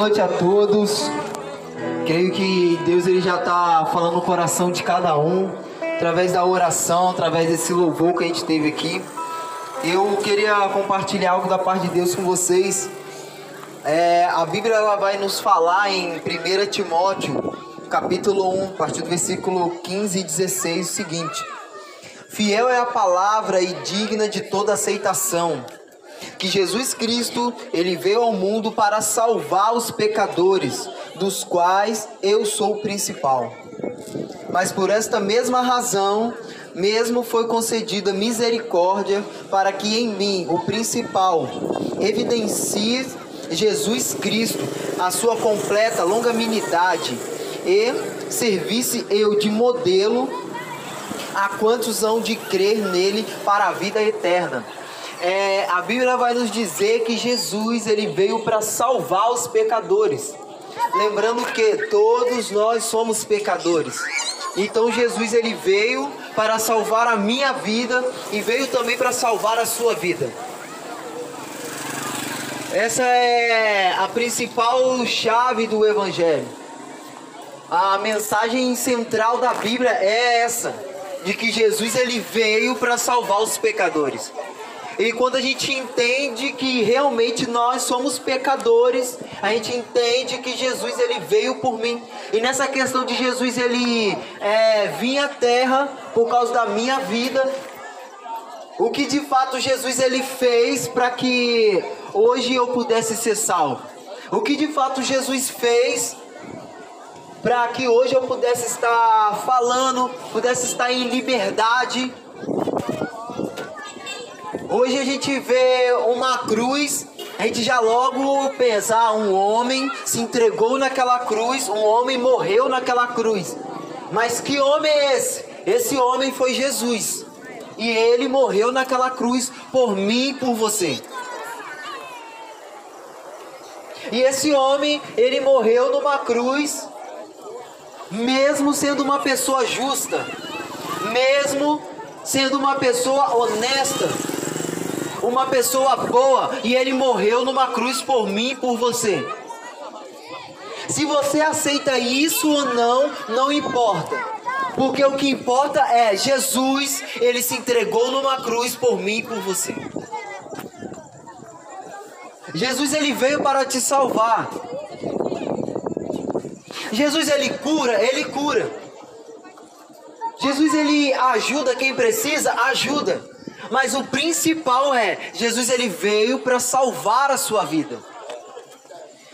noite a todos. Creio que Deus ele já está falando no coração de cada um, através da oração, através desse louvor que a gente teve aqui. Eu queria compartilhar algo da parte de Deus com vocês. É, a Bíblia ela vai nos falar em 1 Timóteo, capítulo 1, a partir do versículo 15 e 16, o seguinte: Fiel é a palavra e digna de toda aceitação que Jesus Cristo, ele veio ao mundo para salvar os pecadores, dos quais eu sou o principal. Mas por esta mesma razão, mesmo foi concedida misericórdia para que em mim, o principal, evidencie Jesus Cristo, a sua completa longanimidade e servisse eu de modelo a quantos hão de crer nele para a vida eterna é, a Bíblia vai nos dizer que Jesus ele veio para salvar os pecadores. Lembrando que todos nós somos pecadores. Então Jesus ele veio para salvar a minha vida e veio também para salvar a sua vida. Essa é a principal chave do evangelho. A mensagem central da Bíblia é essa, de que Jesus ele veio para salvar os pecadores. E quando a gente entende que realmente nós somos pecadores, a gente entende que Jesus ele veio por mim. E nessa questão de Jesus ele é, vir à terra por causa da minha vida, o que de fato Jesus ele fez para que hoje eu pudesse ser salvo? O que de fato Jesus fez para que hoje eu pudesse estar falando, pudesse estar em liberdade? Hoje a gente vê uma cruz, a gente já logo pensa, ah, um homem se entregou naquela cruz, um homem morreu naquela cruz. Mas que homem é esse? Esse homem foi Jesus. E ele morreu naquela cruz por mim e por você. E esse homem, ele morreu numa cruz, mesmo sendo uma pessoa justa, mesmo sendo uma pessoa honesta, uma pessoa boa e ele morreu numa cruz por mim e por você. Se você aceita isso ou não, não importa. Porque o que importa é Jesus, ele se entregou numa cruz por mim e por você. Jesus ele veio para te salvar. Jesus ele cura, ele cura. Jesus ele ajuda quem precisa, ajuda. Mas o principal é, Jesus ele veio para salvar a sua vida.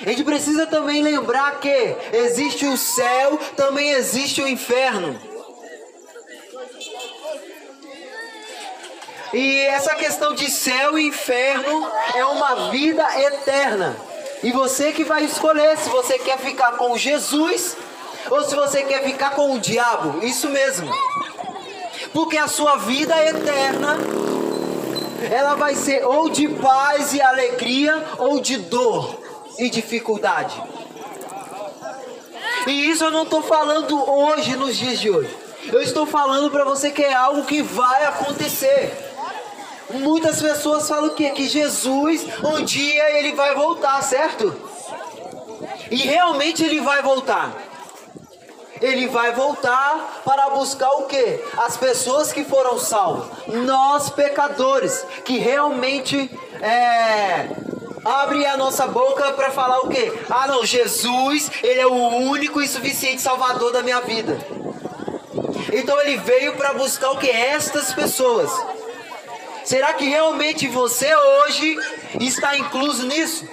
A gente precisa também lembrar que existe o céu, também existe o inferno. E essa questão de céu e inferno é uma vida eterna. E você que vai escolher se você quer ficar com Jesus ou se você quer ficar com o diabo. Isso mesmo. Porque a sua vida eterna ela vai ser ou de paz e alegria ou de dor e dificuldade. E isso eu não estou falando hoje, nos dias de hoje. Eu estou falando para você que é algo que vai acontecer. Muitas pessoas falam que que Jesus um dia ele vai voltar, certo? E realmente ele vai voltar ele vai voltar para buscar o que? As pessoas que foram salvas. Nós, pecadores, que realmente é, abre a nossa boca para falar o que? Ah, não, Jesus, ele é o único e suficiente salvador da minha vida. Então ele veio para buscar o que? Estas pessoas. Será que realmente você hoje está incluso nisso?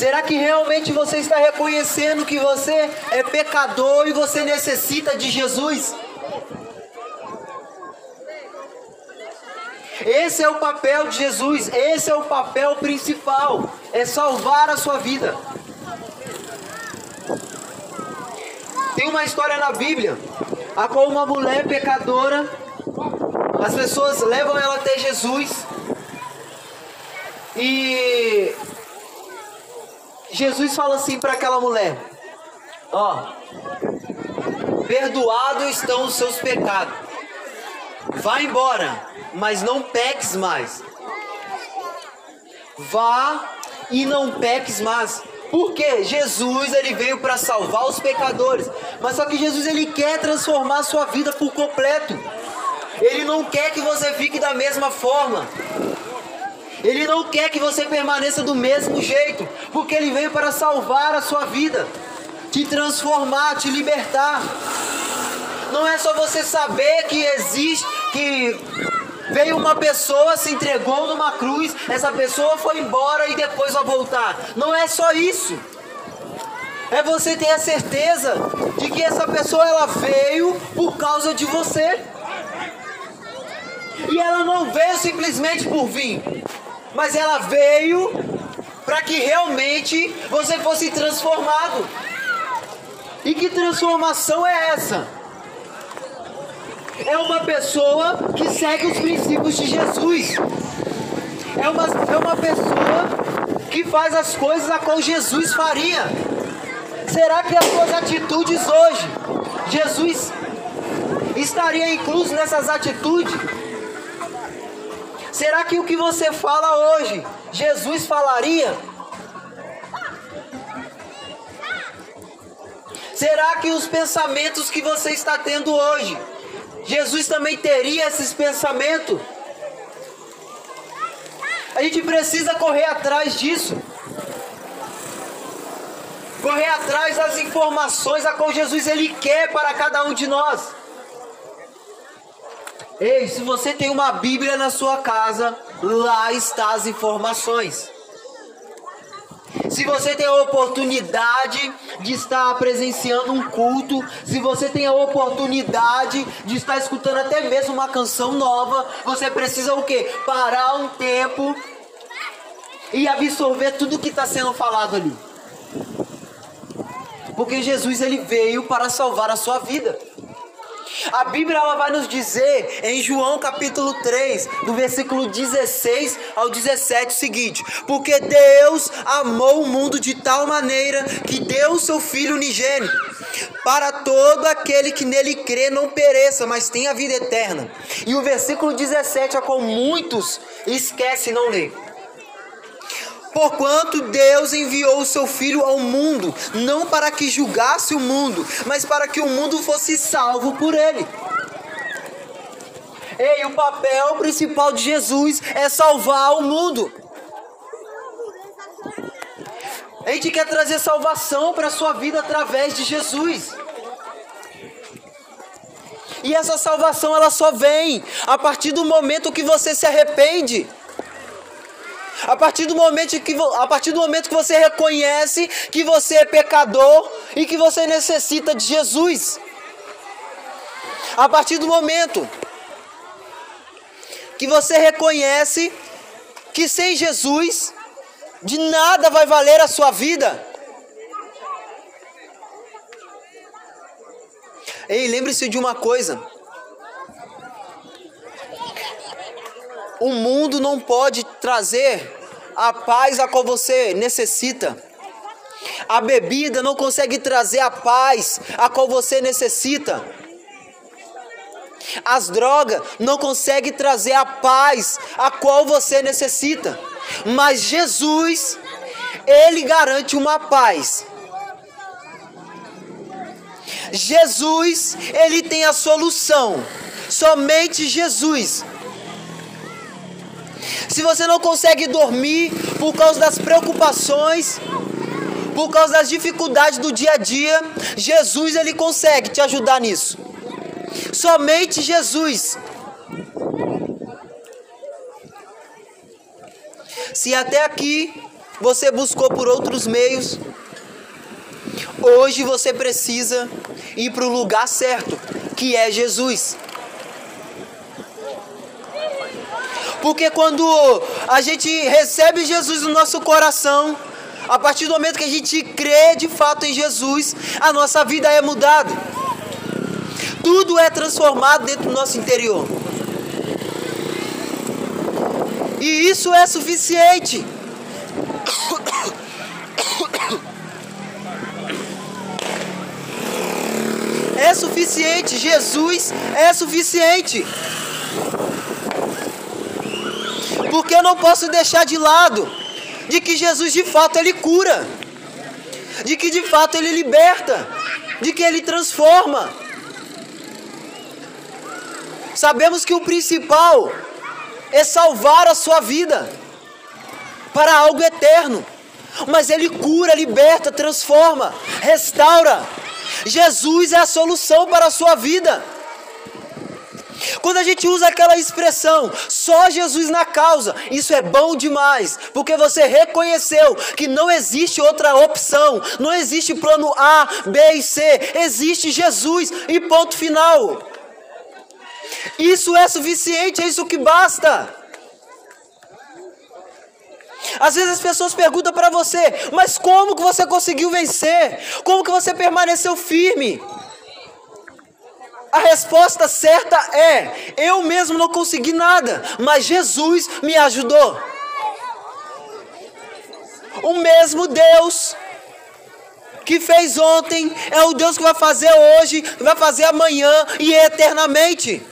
Será que realmente você está reconhecendo que você é pecador e você necessita de Jesus? Esse é o papel de Jesus, esse é o papel principal, é salvar a sua vida. Tem uma história na Bíblia, a qual uma mulher pecadora, as pessoas levam ela até Jesus e Jesus fala assim para aquela mulher: Ó, perdoados estão os seus pecados. Vá embora, mas não peques mais. Vá e não peques mais. Porque Jesus ele veio para salvar os pecadores, mas só que Jesus ele quer transformar a sua vida por completo. Ele não quer que você fique da mesma forma. Ele não quer que você permaneça do mesmo jeito, porque ele veio para salvar a sua vida, te transformar, te libertar. Não é só você saber que existe, que veio uma pessoa, se entregou numa cruz, essa pessoa foi embora e depois vai voltar. Não é só isso. É você ter a certeza de que essa pessoa ela veio por causa de você. E ela não veio simplesmente por vir, mas ela veio para que realmente você fosse transformado. E que transformação é essa? É uma pessoa que segue os princípios de Jesus. É uma, é uma pessoa que faz as coisas a qual Jesus faria. Será que as suas atitudes hoje, Jesus estaria incluso nessas atitudes? Será que o que você fala hoje, Jesus falaria? Será que os pensamentos que você está tendo hoje, Jesus também teria esses pensamentos? A gente precisa correr atrás disso. Correr atrás das informações a qual Jesus ele quer para cada um de nós. Ei, se você tem uma Bíblia na sua casa, lá está as informações. Se você tem a oportunidade de estar presenciando um culto, se você tem a oportunidade de estar escutando até mesmo uma canção nova, você precisa o quê? Parar um tempo e absorver tudo que está sendo falado ali. Porque Jesus ele veio para salvar a sua vida. A Bíblia ela vai nos dizer em João capítulo 3, do versículo 16 ao 17 o seguinte: Porque Deus amou o mundo de tal maneira que deu o seu filho unigênito, para todo aquele que nele crê não pereça, mas tenha vida eterna. E o versículo 17 a qual muitos esquecem não ler. Porquanto Deus enviou o seu Filho ao mundo, não para que julgasse o mundo, mas para que o mundo fosse salvo por ele. Ei, o papel principal de Jesus é salvar o mundo. A gente quer trazer salvação para a sua vida através de Jesus. E essa salvação ela só vem a partir do momento que você se arrepende. A partir do momento que a partir do momento que você reconhece que você é pecador e que você necessita de Jesus. A partir do momento que você reconhece que sem Jesus de nada vai valer a sua vida. Ei, lembre-se de uma coisa. O mundo não pode trazer a paz a qual você necessita. A bebida não consegue trazer a paz a qual você necessita. As drogas não conseguem trazer a paz a qual você necessita. Mas Jesus, ele garante uma paz. Jesus, ele tem a solução. Somente Jesus. Se você não consegue dormir por causa das preocupações, por causa das dificuldades do dia a dia, Jesus ele consegue te ajudar nisso. Somente Jesus. Se até aqui você buscou por outros meios, hoje você precisa ir para o lugar certo, que é Jesus. Porque quando a gente recebe Jesus no nosso coração, a partir do momento que a gente crê de fato em Jesus, a nossa vida é mudada. Tudo é transformado dentro do nosso interior. E isso é suficiente. É suficiente. Jesus é suficiente. Porque eu não posso deixar de lado de que Jesus de fato ele cura, de que de fato ele liberta, de que ele transforma. Sabemos que o principal é salvar a sua vida para algo eterno. Mas ele cura, liberta, transforma, restaura. Jesus é a solução para a sua vida. Quando a gente usa aquela expressão, só Jesus na causa, isso é bom demais, porque você reconheceu que não existe outra opção, não existe plano A, B e C, existe Jesus e ponto final. Isso é suficiente, é isso que basta. Às vezes as pessoas perguntam para você, mas como que você conseguiu vencer? Como que você permaneceu firme? A resposta certa é: eu mesmo não consegui nada, mas Jesus me ajudou. O mesmo Deus que fez ontem é o Deus que vai fazer hoje, vai fazer amanhã e eternamente.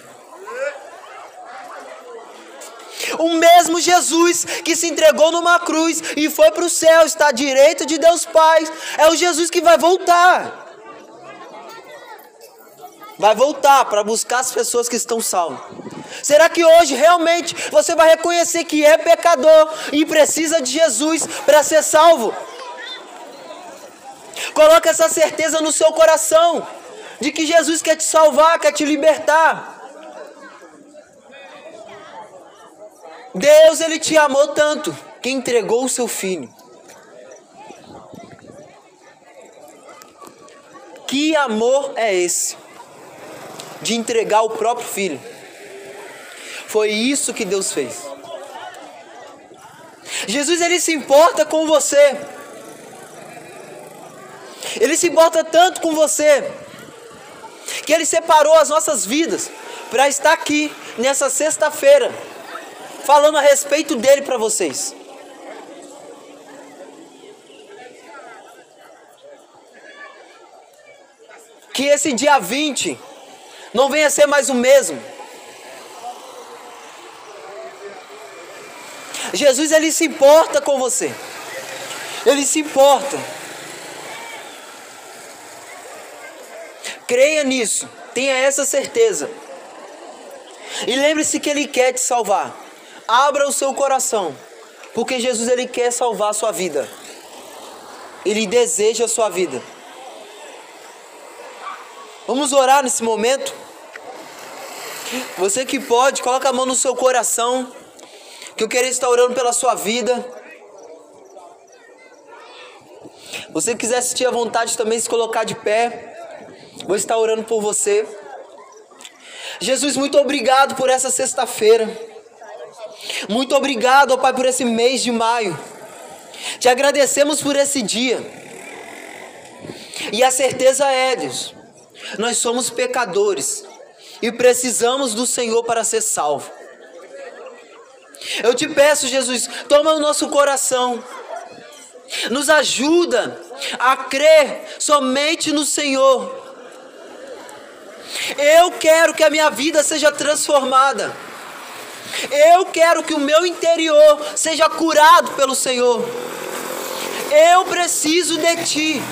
O mesmo Jesus que se entregou numa cruz e foi para o céu, está à direita de Deus Pai, é o Jesus que vai voltar. Vai voltar para buscar as pessoas que estão salvas. Será que hoje realmente você vai reconhecer que é pecador e precisa de Jesus para ser salvo? Coloque essa certeza no seu coração de que Jesus quer te salvar, quer te libertar. Deus ele te amou tanto que entregou o seu filho. Que amor é esse? De entregar o próprio filho. Foi isso que Deus fez. Jesus ele se importa com você. Ele se importa tanto com você que ele separou as nossas vidas para estar aqui nessa sexta-feira falando a respeito dele para vocês. Que esse dia 20 não venha ser mais o mesmo. Jesus ele se importa com você. Ele se importa. Creia nisso, tenha essa certeza. E lembre-se que ele quer te salvar. Abra o seu coração, porque Jesus ele quer salvar a sua vida. Ele deseja a sua vida. Vamos orar nesse momento? Você que pode, coloca a mão no seu coração, que eu queria estar orando pela sua vida. Você quiser sentir a vontade também se colocar de pé, vou estar orando por você. Jesus, muito obrigado por essa sexta-feira. Muito obrigado, ó Pai, por esse mês de maio. Te agradecemos por esse dia. E a certeza é, Deus, nós somos pecadores e precisamos do Senhor para ser salvo. Eu te peço, Jesus, toma o nosso coração, nos ajuda a crer somente no Senhor. Eu quero que a minha vida seja transformada. Eu quero que o meu interior seja curado pelo Senhor. Eu preciso de ti.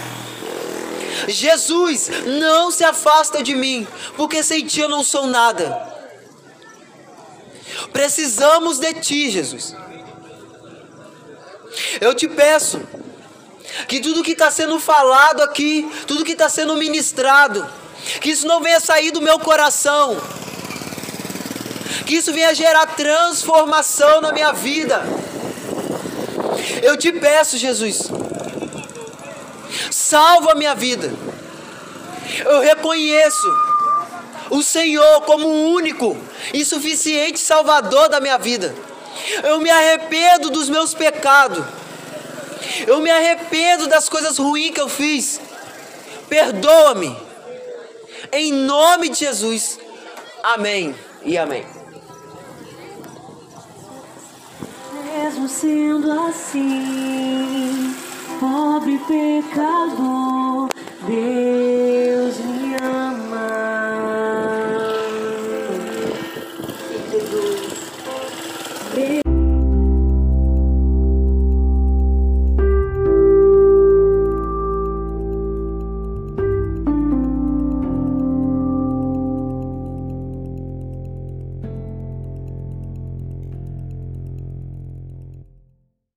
Jesus, não se afasta de mim, porque sem ti eu não sou nada. Precisamos de ti, Jesus. Eu te peço que tudo que está sendo falado aqui, tudo que está sendo ministrado, que isso não venha sair do meu coração que isso venha gerar transformação na minha vida. Eu te peço, Jesus, salva a minha vida. Eu reconheço o Senhor como o único e suficiente Salvador da minha vida. Eu me arrependo dos meus pecados. Eu me arrependo das coisas ruins que eu fiz. Perdoa-me. Em nome de Jesus. Amém e amém. mesmo sendo assim, pecador, Deus.